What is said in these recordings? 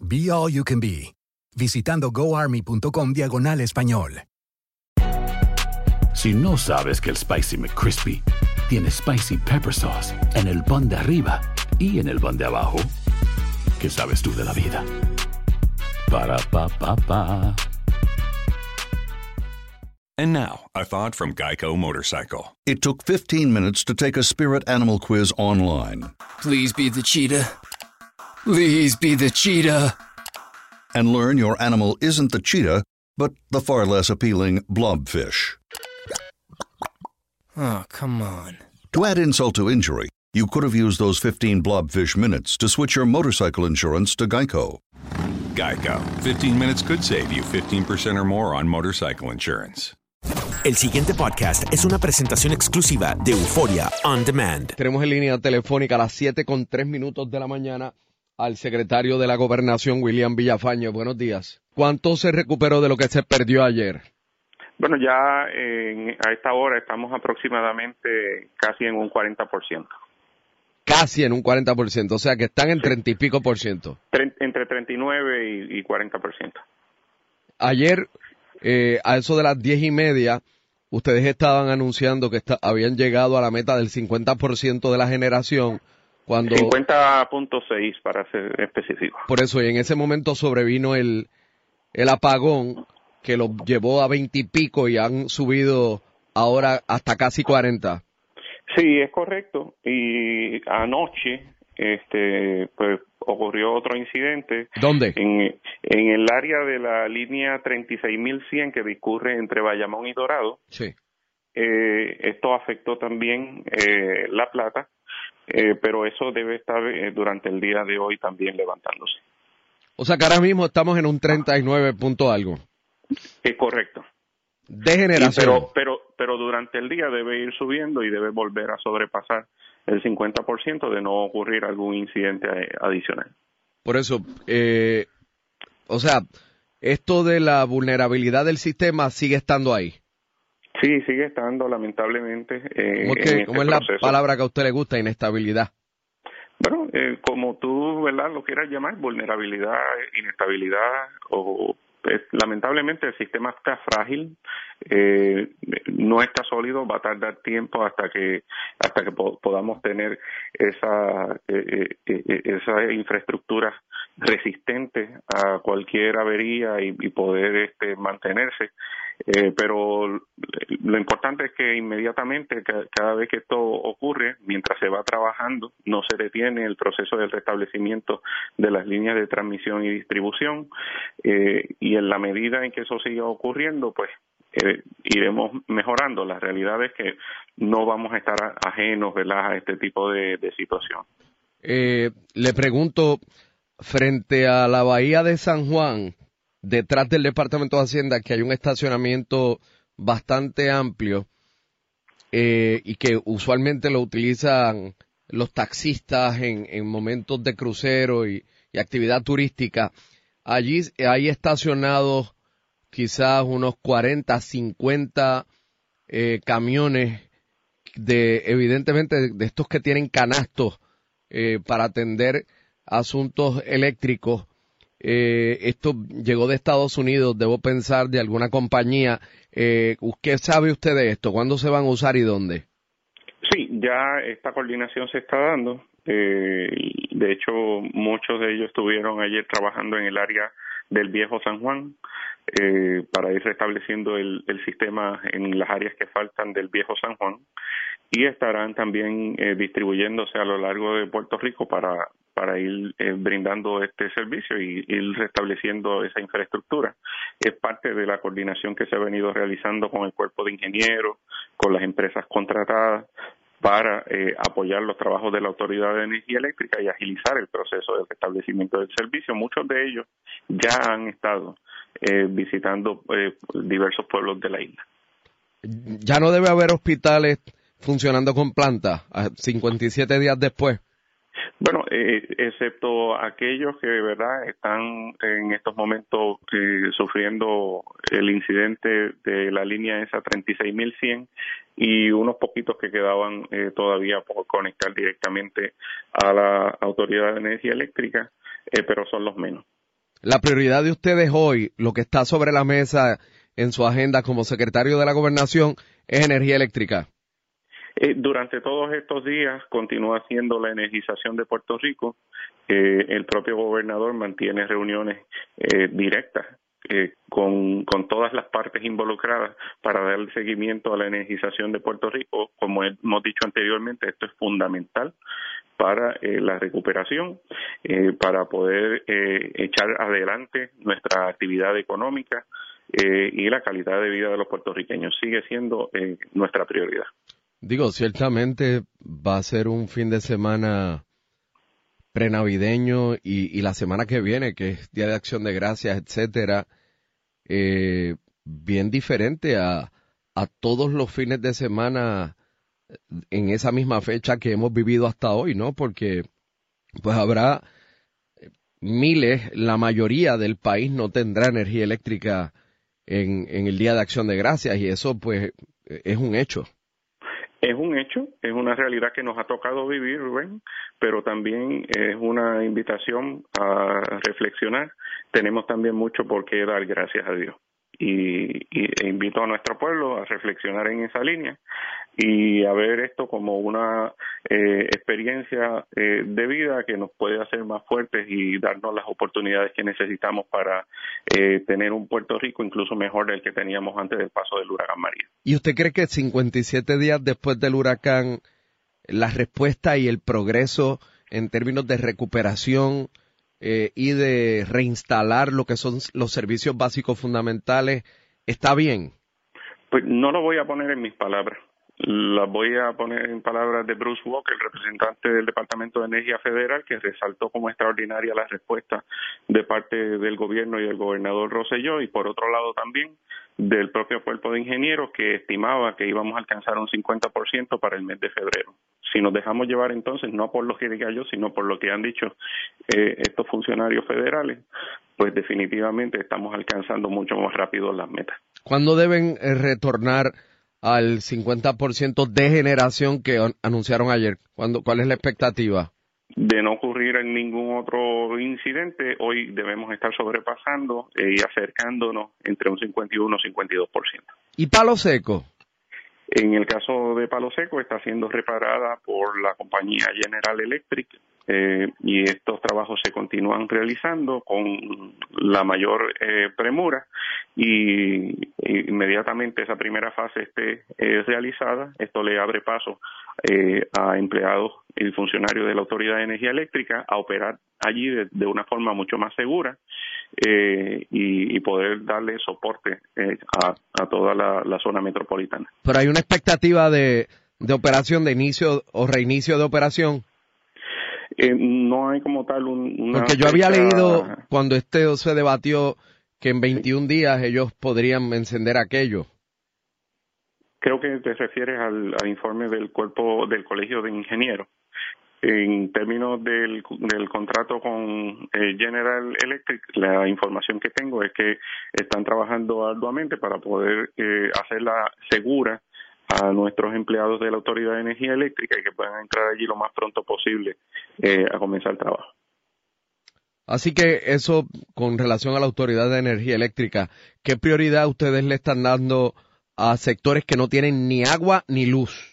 Be All You Can Be, visitando goarmy.com diagonal español. Si no sabes que el Spicy McCrispy tiene Spicy Pepper Sauce en el pan de arriba y en el pan de abajo, ¿qué sabes tú de la vida? Para, pa, pa, pa. And now, a thought from Geico Motorcycle. It took 15 minutes to take a spirit animal quiz online Please be the cheetah. Please be the cheetah. and learn your animal isn't the cheetah, but the far less appealing blobfish. Oh, come on. To add insult to injury, you could have used those 15 blobfish minutes to switch your motorcycle insurance to Geico. Geico. 15 minutes could save you 15% or more on motorcycle insurance. El siguiente podcast es una presentación exclusiva de Euforia On Demand. Tenemos en línea telefónica a las 7 con 3 minutos de la mañana al secretario de la Gobernación, William Villafañe. Buenos días. ¿Cuánto se recuperó de lo que se perdió ayer? Bueno, ya en- a esta hora estamos aproximadamente casi en un 40%. Casi en un 40%, o sea que están en 30 y pico por ciento. Tre- entre 39 y, y 40%. Ayer, eh, a eso de las 10 y media, ustedes estaban anunciando que esta- habían llegado a la meta del 50% de la generación cuando... 50.6 para ser específico. Por eso, y en ese momento sobrevino el, el apagón que los llevó a 20 y pico y han subido ahora hasta casi 40. Sí, es correcto. Y anoche, este, pues ocurrió otro incidente. ¿Dónde? En, en el área de la línea 36.100 que discurre entre Bayamón y Dorado. Sí. Eh, esto afectó también eh, La Plata, eh, pero eso debe estar eh, durante el día de hoy también levantándose. O sea que ahora mismo estamos en un 39 punto algo. Es correcto. De generación. pero, pero, pero durante el día debe ir subiendo y debe volver a sobrepasar el 50% de no ocurrir algún incidente eh, adicional. Por eso, eh, o sea, esto de la vulnerabilidad del sistema sigue estando ahí. Sí, sigue estando lamentablemente eh, ¿Cómo es, en este cómo es la palabra que a usted le gusta? Inestabilidad. Bueno, eh, como tú, ¿verdad? Lo quieras llamar, vulnerabilidad, inestabilidad o pues, lamentablemente el sistema está frágil, eh, no está sólido, va a tardar tiempo hasta que hasta que po- podamos tener esa eh, eh, eh, esa infraestructura resistente a cualquier avería y, y poder este, mantenerse. Eh, pero lo importante es que inmediatamente, ca- cada vez que esto ocurre, mientras se va trabajando, no se detiene el proceso del restablecimiento de las líneas de transmisión y distribución eh, y en la medida en que eso siga ocurriendo, pues eh, iremos mejorando. La realidad es que no vamos a estar ajenos a este tipo de, de situación. Eh, le pregunto, frente a la bahía de San Juan, detrás del Departamento de Hacienda, que hay un estacionamiento bastante amplio eh, y que usualmente lo utilizan los taxistas en, en momentos de crucero y, y actividad turística. Allí hay estacionados quizás unos 40, 50 eh, camiones de, evidentemente, de estos que tienen canastos eh, para atender asuntos eléctricos. Eh, esto llegó de Estados Unidos, debo pensar, de alguna compañía. Eh, ¿Qué sabe usted de esto? ¿Cuándo se van a usar y dónde? Sí, ya esta coordinación se está dando. Eh, de hecho, muchos de ellos estuvieron ayer trabajando en el área del viejo San Juan eh, para ir restableciendo el, el, sistema en las áreas que faltan del viejo San Juan y estarán también eh, distribuyéndose a lo largo de Puerto Rico para, para ir eh, brindando este servicio y ir restableciendo esa infraestructura. Es parte de la coordinación que se ha venido realizando con el cuerpo de ingenieros, con las empresas contratadas, para eh, apoyar los trabajos de la Autoridad de Energía Eléctrica y agilizar el proceso de restablecimiento del servicio. Muchos de ellos ya han estado eh, visitando eh, diversos pueblos de la isla. Ya no debe haber hospitales funcionando con planta 57 días después. Bueno, eh, excepto aquellos que de verdad están en estos momentos eh, sufriendo el incidente de la línea esa 36.100 y unos poquitos que quedaban eh, todavía por conectar directamente a la Autoridad de Energía Eléctrica, eh, pero son los menos. La prioridad de ustedes hoy, lo que está sobre la mesa en su agenda como secretario de la Gobernación, es energía eléctrica. Eh, durante todos estos días continúa siendo la energización de Puerto Rico. Eh, el propio gobernador mantiene reuniones eh, directas eh, con, todas las partes involucradas para dar seguimiento a la energización de Puerto Rico. Como hemos dicho anteriormente, esto es fundamental para eh, la recuperación, para poder echar adelante nuestra actividad económica y la calidad de vida de los puertorriqueños. Sigue siendo nuestra prioridad. Digo, ciertamente va a ser un fin de semana prenavideño y, la semana que viene, que es Día de Acción de Gracias, etcétera, eh, bien diferente a, a todos los fines de semana en esa misma fecha que hemos vivido hasta hoy, ¿no? Porque pues habrá miles, la mayoría del país no tendrá energía eléctrica en, en el Día de Acción de Gracias y eso pues es un hecho. Es un hecho, es una realidad que nos ha tocado vivir, Rubén, pero también es una invitación a reflexionar. Tenemos también mucho por qué dar gracias a Dios. Y, invito a nuestro pueblo a reflexionar en esa línea y a ver esto como una eh, experiencia eh, de vida que nos puede hacer más fuertes y darnos las oportunidades que necesitamos para eh, tener un Puerto Rico incluso mejor del que teníamos antes del paso del huracán María. ¿Y usted cree que 57 días después del huracán la respuesta y el progreso en términos de recuperación eh, y de reinstalar lo que son los servicios básicos fundamentales está bien? Pues no lo voy a poner en mis palabras las voy a poner en palabras de Bruce Walker, representante del Departamento de Energía Federal, que resaltó como extraordinaria la respuesta de parte del gobierno y del gobernador Rosselló, y por otro lado también del propio cuerpo de ingenieros que estimaba que íbamos a alcanzar un 50% para el mes de febrero. Si nos dejamos llevar entonces, no por lo que diga yo, sino por lo que han dicho eh, estos funcionarios federales, pues definitivamente estamos alcanzando mucho más rápido las metas. ¿Cuándo deben eh, retornar? al 50% de generación que anunciaron ayer? ¿Cuándo, ¿Cuál es la expectativa? De no ocurrir en ningún otro incidente, hoy debemos estar sobrepasando y acercándonos entre un 51 y un 52%. ¿Y Palo Seco? En el caso de Palo Seco está siendo reparada por la compañía General Electric eh, y estos trabajos se continúan realizando con la mayor eh, premura y, inmediatamente esa primera fase esté eh, realizada, esto le abre paso eh, a empleados y funcionarios de la Autoridad de Energía Eléctrica a operar allí de, una forma mucho más segura eh, y, y, poder darle soporte eh, a, a, toda la, zona metropolitana. Pero hay una expectativa de operación, de inicio o reinicio de operación. Eh, no hay como tal un, una Porque yo había leído cuando este se debatió que en 21 días ellos podrían encender aquello. Creo que te refieres al, al informe del cuerpo del Colegio de Ingenieros. En términos del, del contrato con eh, General Electric, la información que tengo es que están trabajando arduamente para poder eh, hacerla segura a nuestros empleados de la Autoridad de Energía Eléctrica y que puedan entrar allí lo más pronto posible eh, a comenzar el trabajo. Así que eso con relación a la Autoridad de Energía Eléctrica, ¿qué prioridad ustedes le están dando a sectores que no tienen ni agua ni luz?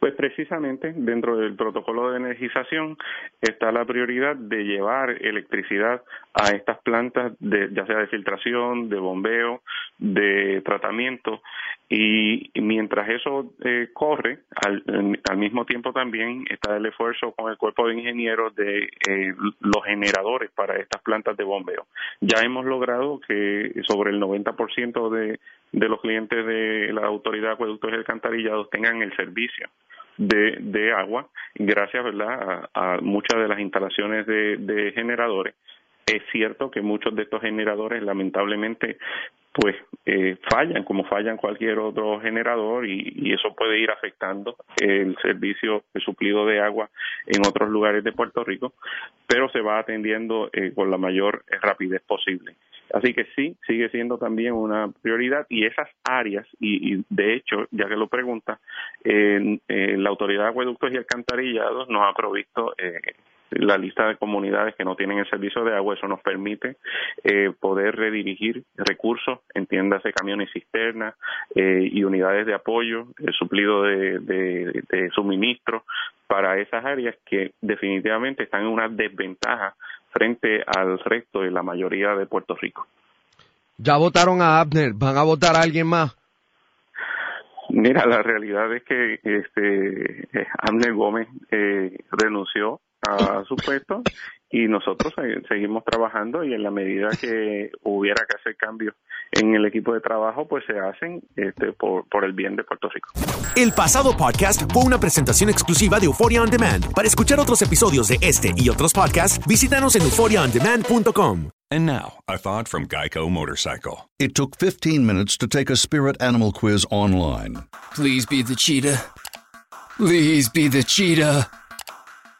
Pues precisamente dentro del protocolo de energización está la prioridad de llevar electricidad a estas plantas, de, ya sea de filtración, de bombeo, de tratamiento, y, mientras eso eh, corre, al, mismo tiempo también está el esfuerzo con el cuerpo de ingenieros de eh, los generadores para estas plantas de bombeo. Ya hemos logrado que sobre el 90% de, de los clientes de la Autoridad de Acueductos y Alcantarillados tengan el servicio de, de agua, gracias ¿verdad? A, muchas de las instalaciones de, de generadores. Es cierto que muchos de estos generadores lamentablemente pues eh, fallan como fallan cualquier otro generador y, y, eso puede ir afectando el servicio de suplido de agua en otros lugares de Puerto Rico, pero se va atendiendo eh, con la mayor rapidez posible. Así que sí, sigue siendo también una prioridad y esas áreas, y, de hecho, ya que lo pregunta, eh, la Autoridad de Acueductos y Alcantarillados nos ha provisto eh, la lista de comunidades que no tienen el servicio de agua. Eso nos permite eh, poder redirigir recursos, entiéndase camiones cisternas eh, y unidades de apoyo, el suplido de, de, de suministro para esas áreas que definitivamente están en una desventaja frente al resto de la mayoría de Puerto Rico. Ya votaron a Abner, ¿van a votar a alguien más? Mira, la realidad es que este Abner Gómez eh, renunció a su puesto y nosotros seguimos trabajando y en la medida que hubiera que hacer cambios en el equipo de trabajo, pues se hacen este, por, por el bien de Puerto Rico. El pasado podcast fue una presentación exclusiva de Euphoria On Demand. Para escuchar otros episodios de este y otros podcasts, visítanos en euphoriaondemand.com. And now, a thought from Geico Motorcycle. It took 15 minutes to take a spirit animal quiz online. Please be the cheetah. Please be the cheetah.